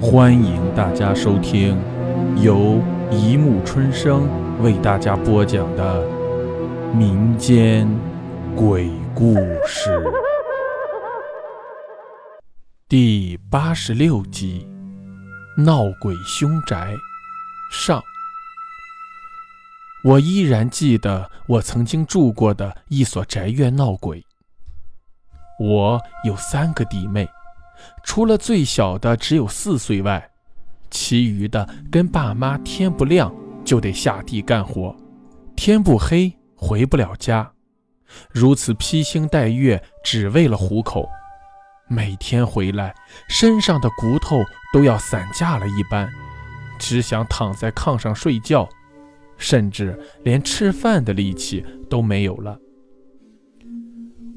欢迎大家收听由一木春生为大家播讲的民间鬼故事第八十六集《闹鬼凶宅》上。我依然记得我曾经住过的一所宅院闹鬼。我有三个弟妹。除了最小的只有四岁外，其余的跟爸妈天不亮就得下地干活，天不黑回不了家，如此披星戴月，只为了糊口。每天回来，身上的骨头都要散架了一般，只想躺在炕上睡觉，甚至连吃饭的力气都没有了。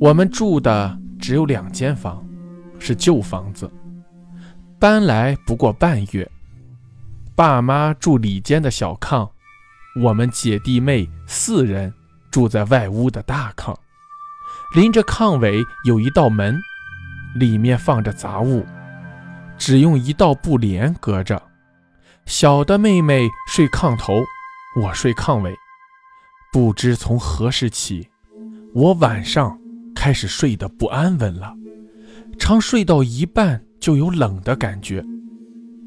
我们住的只有两间房。是旧房子，搬来不过半月。爸妈住里间的小炕，我们姐弟妹四人住在外屋的大炕。临着炕尾有一道门，里面放着杂物，只用一道布帘隔着。小的妹妹睡炕头，我睡炕尾。不知从何时起，我晚上开始睡得不安稳了。常睡到一半就有冷的感觉，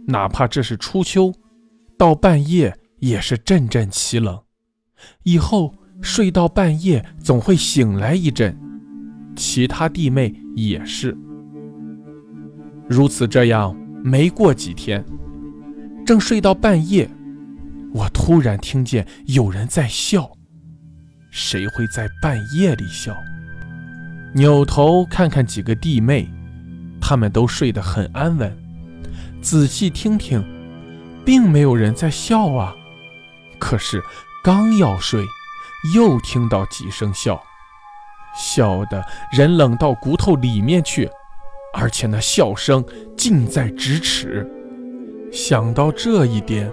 哪怕这是初秋，到半夜也是阵阵凄冷。以后睡到半夜总会醒来一阵，其他弟妹也是如此。这样没过几天，正睡到半夜，我突然听见有人在笑。谁会在半夜里笑？扭头看看几个弟妹。他们都睡得很安稳，仔细听听，并没有人在笑啊。可是刚要睡，又听到几声笑，笑得人冷到骨头里面去，而且那笑声近在咫尺。想到这一点，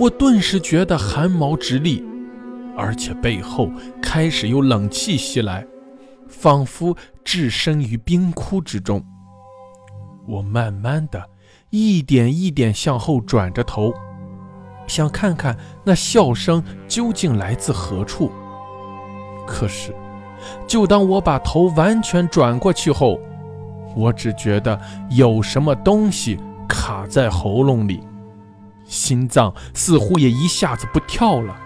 我顿时觉得汗毛直立，而且背后开始有冷气袭来，仿佛置身于冰窟之中。我慢慢的，一点一点向后转着头，想看看那笑声究竟来自何处。可是，就当我把头完全转过去后，我只觉得有什么东西卡在喉咙里，心脏似乎也一下子不跳了，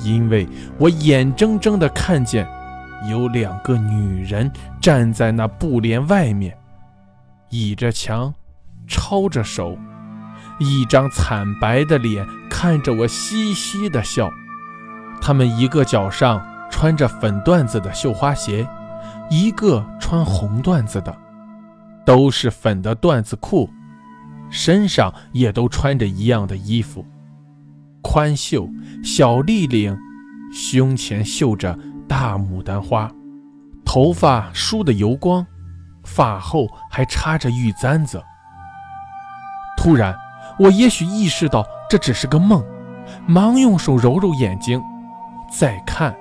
因为我眼睁睁地看见有两个女人站在那布帘外面。倚着墙，抄着手，一张惨白的脸看着我，嘻嘻的笑。他们一个脚上穿着粉缎子的绣花鞋，一个穿红缎子的，都是粉的缎子裤，身上也都穿着一样的衣服，宽袖小立领，胸前绣着大牡丹花，头发梳得油光。发后还插着玉簪子。突然，我也许意识到这只是个梦，忙用手揉揉眼睛，再看，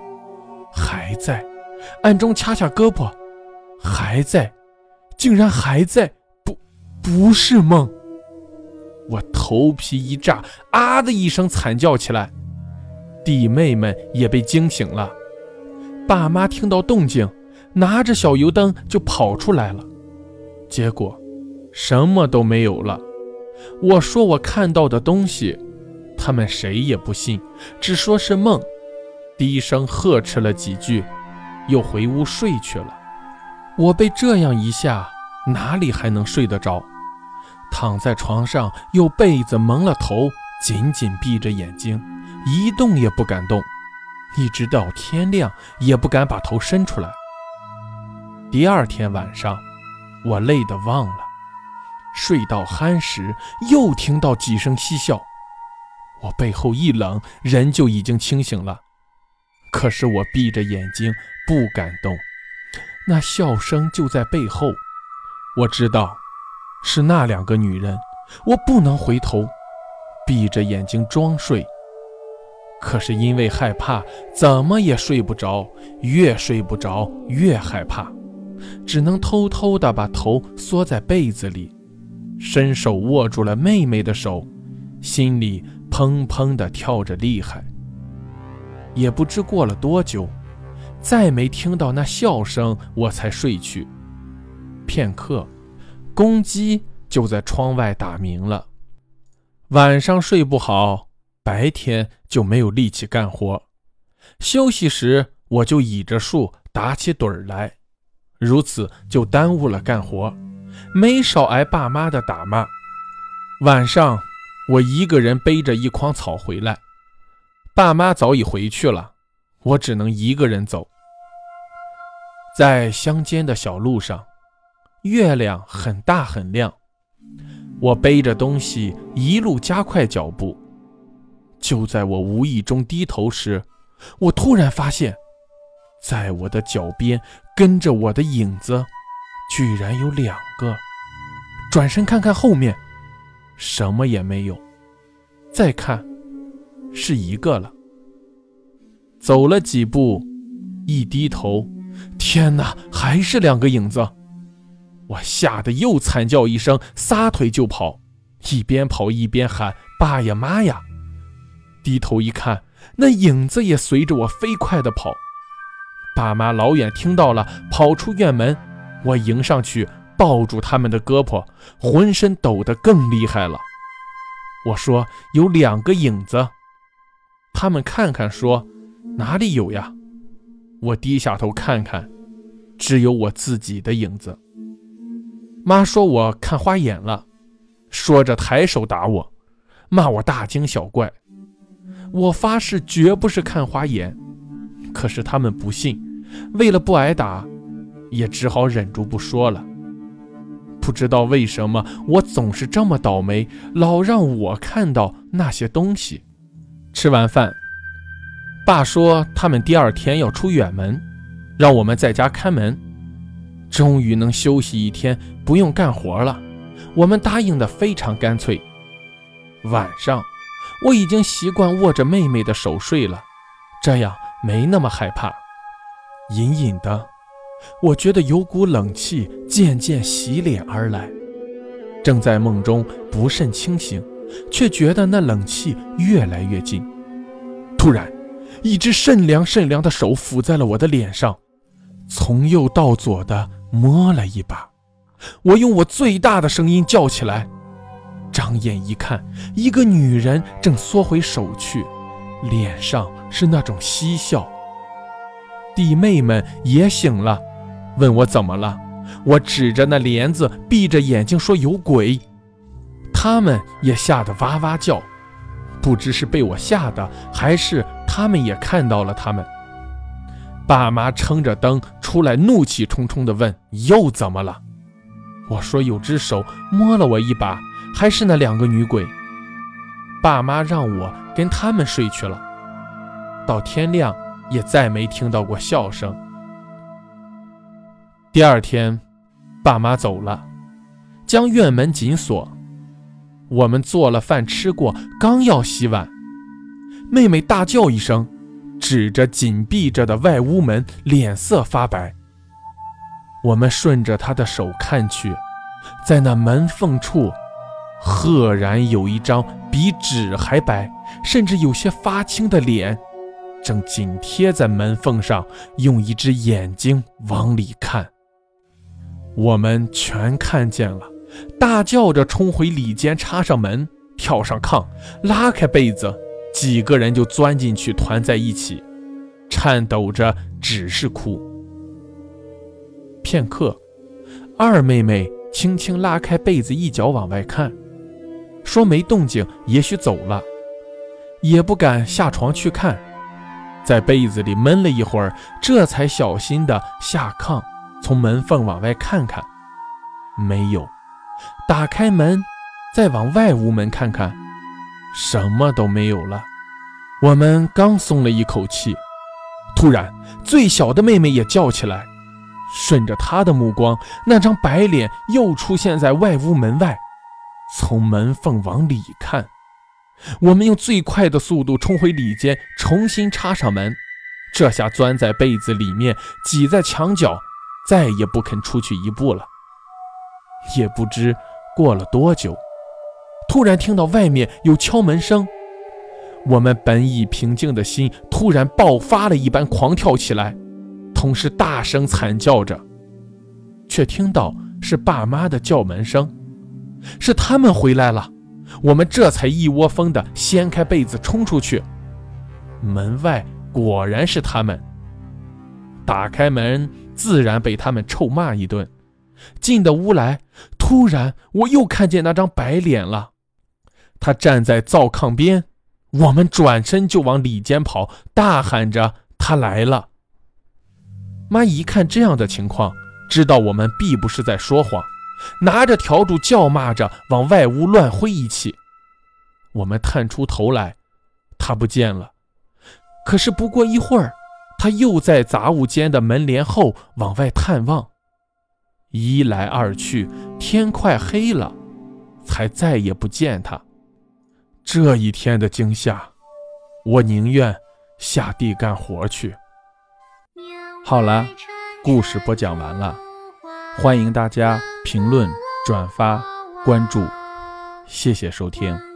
还在，暗中掐掐胳膊，还在，竟然还在，不，不是梦。我头皮一炸，啊的一声惨叫起来，弟妹们也被惊醒了，爸妈听到动静。拿着小油灯就跑出来了，结果什么都没有了。我说我看到的东西，他们谁也不信，只说是梦，低声呵斥了几句，又回屋睡去了。我被这样一下，哪里还能睡得着？躺在床上，用被子蒙了头，紧紧闭着眼睛，一动也不敢动，一直到天亮也不敢把头伸出来。第二天晚上，我累得忘了，睡到酣时又听到几声嬉笑，我背后一冷，人就已经清醒了。可是我闭着眼睛不敢动，那笑声就在背后。我知道是那两个女人，我不能回头，闭着眼睛装睡。可是因为害怕，怎么也睡不着，越睡不着越害怕。只能偷偷地把头缩在被子里，伸手握住了妹妹的手，心里砰砰地跳着厉害。也不知过了多久，再没听到那笑声，我才睡去。片刻，公鸡就在窗外打鸣了。晚上睡不好，白天就没有力气干活。休息时，我就倚着树打起盹儿来，如此就耽误了干活，没少挨爸妈的打骂。晚上，我一个人背着一筐草回来，爸妈早已回去了，我只能一个人走。在乡间的小路上，月亮很大很亮，我背着东西一路加快脚步。就在我无意中低头时，我突然发现，在我的脚边跟着我的影子，居然有两个。转身看看后面，什么也没有。再看，是一个了。走了几步，一低头，天哪，还是两个影子！我吓得又惨叫一声，撒腿就跑，一边跑一边喊：“爸呀妈呀！”低头一看。那影子也随着我飞快地跑，爸妈老远听到了，跑出院门，我迎上去抱住他们的胳膊，浑身抖得更厉害了。我说有两个影子，他们看看说哪里有呀？我低下头看看，只有我自己的影子。妈说我看花眼了，说着抬手打我，骂我大惊小怪。我发誓绝不是看花眼，可是他们不信，为了不挨打，也只好忍住不说了。不知道为什么我总是这么倒霉，老让我看到那些东西。吃完饭，爸说他们第二天要出远门，让我们在家看门。终于能休息一天，不用干活了。我们答应的非常干脆。晚上。我已经习惯握着妹妹的手睡了，这样没那么害怕。隐隐的，我觉得有股冷气渐渐袭脸而来。正在梦中不甚清醒，却觉得那冷气越来越近。突然，一只甚凉甚凉的手抚在了我的脸上，从右到左的摸了一把。我用我最大的声音叫起来。张眼一看，一个女人正缩回手去，脸上是那种嬉笑。弟妹们也醒了，问我怎么了。我指着那帘子，闭着眼睛说有鬼。他们也吓得哇哇叫，不知是被我吓的，还是他们也看到了他们。爸妈撑着灯出来，怒气冲冲地问：“又怎么了？”我说：“有只手摸了我一把。”还是那两个女鬼，爸妈让我跟他们睡去了。到天亮也再没听到过笑声。第二天，爸妈走了，将院门紧锁。我们做了饭吃过，刚要洗碗，妹妹大叫一声，指着紧闭着的外屋门，脸色发白。我们顺着她的手看去，在那门缝处。赫然有一张比纸还白，甚至有些发青的脸，正紧贴在门缝上，用一只眼睛往里看。我们全看见了，大叫着冲回里间，插上门，跳上炕，拉开被子，几个人就钻进去，团在一起，颤抖着只是哭。片刻，二妹妹轻轻拉开被子，一脚往外看。说没动静，也许走了，也不敢下床去看，在被子里闷了一会儿，这才小心的下炕，从门缝往外看看，没有，打开门，再往外屋门看看，什么都没有了。我们刚松了一口气，突然最小的妹妹也叫起来，顺着她的目光，那张白脸又出现在外屋门外。从门缝往里看，我们用最快的速度冲回里间，重新插上门。这下钻在被子里面，挤在墙角，再也不肯出去一步了。也不知过了多久，突然听到外面有敲门声，我们本已平静的心突然爆发了一般狂跳起来，同时大声惨叫着，却听到是爸妈的叫门声，是他们回来了。我们这才一窝蜂地掀开被子冲出去，门外果然是他们。打开门，自然被他们臭骂一顿。进的屋来，突然我又看见那张白脸了。他站在灶炕边，我们转身就往里间跑，大喊着：“他来了！”妈一看这样的情况，知道我们必不是在说谎，拿着笤帚叫骂着往外屋乱挥一气。我们探出头来，他不见了。可是不过一会儿，他又在杂物间的门帘后往外探望。一来二去，天快黑了，才再也不见他。这一天的惊吓，我宁愿下地干活去。好了，故事播讲完了，欢迎大家评论、转发、关注，谢谢收听。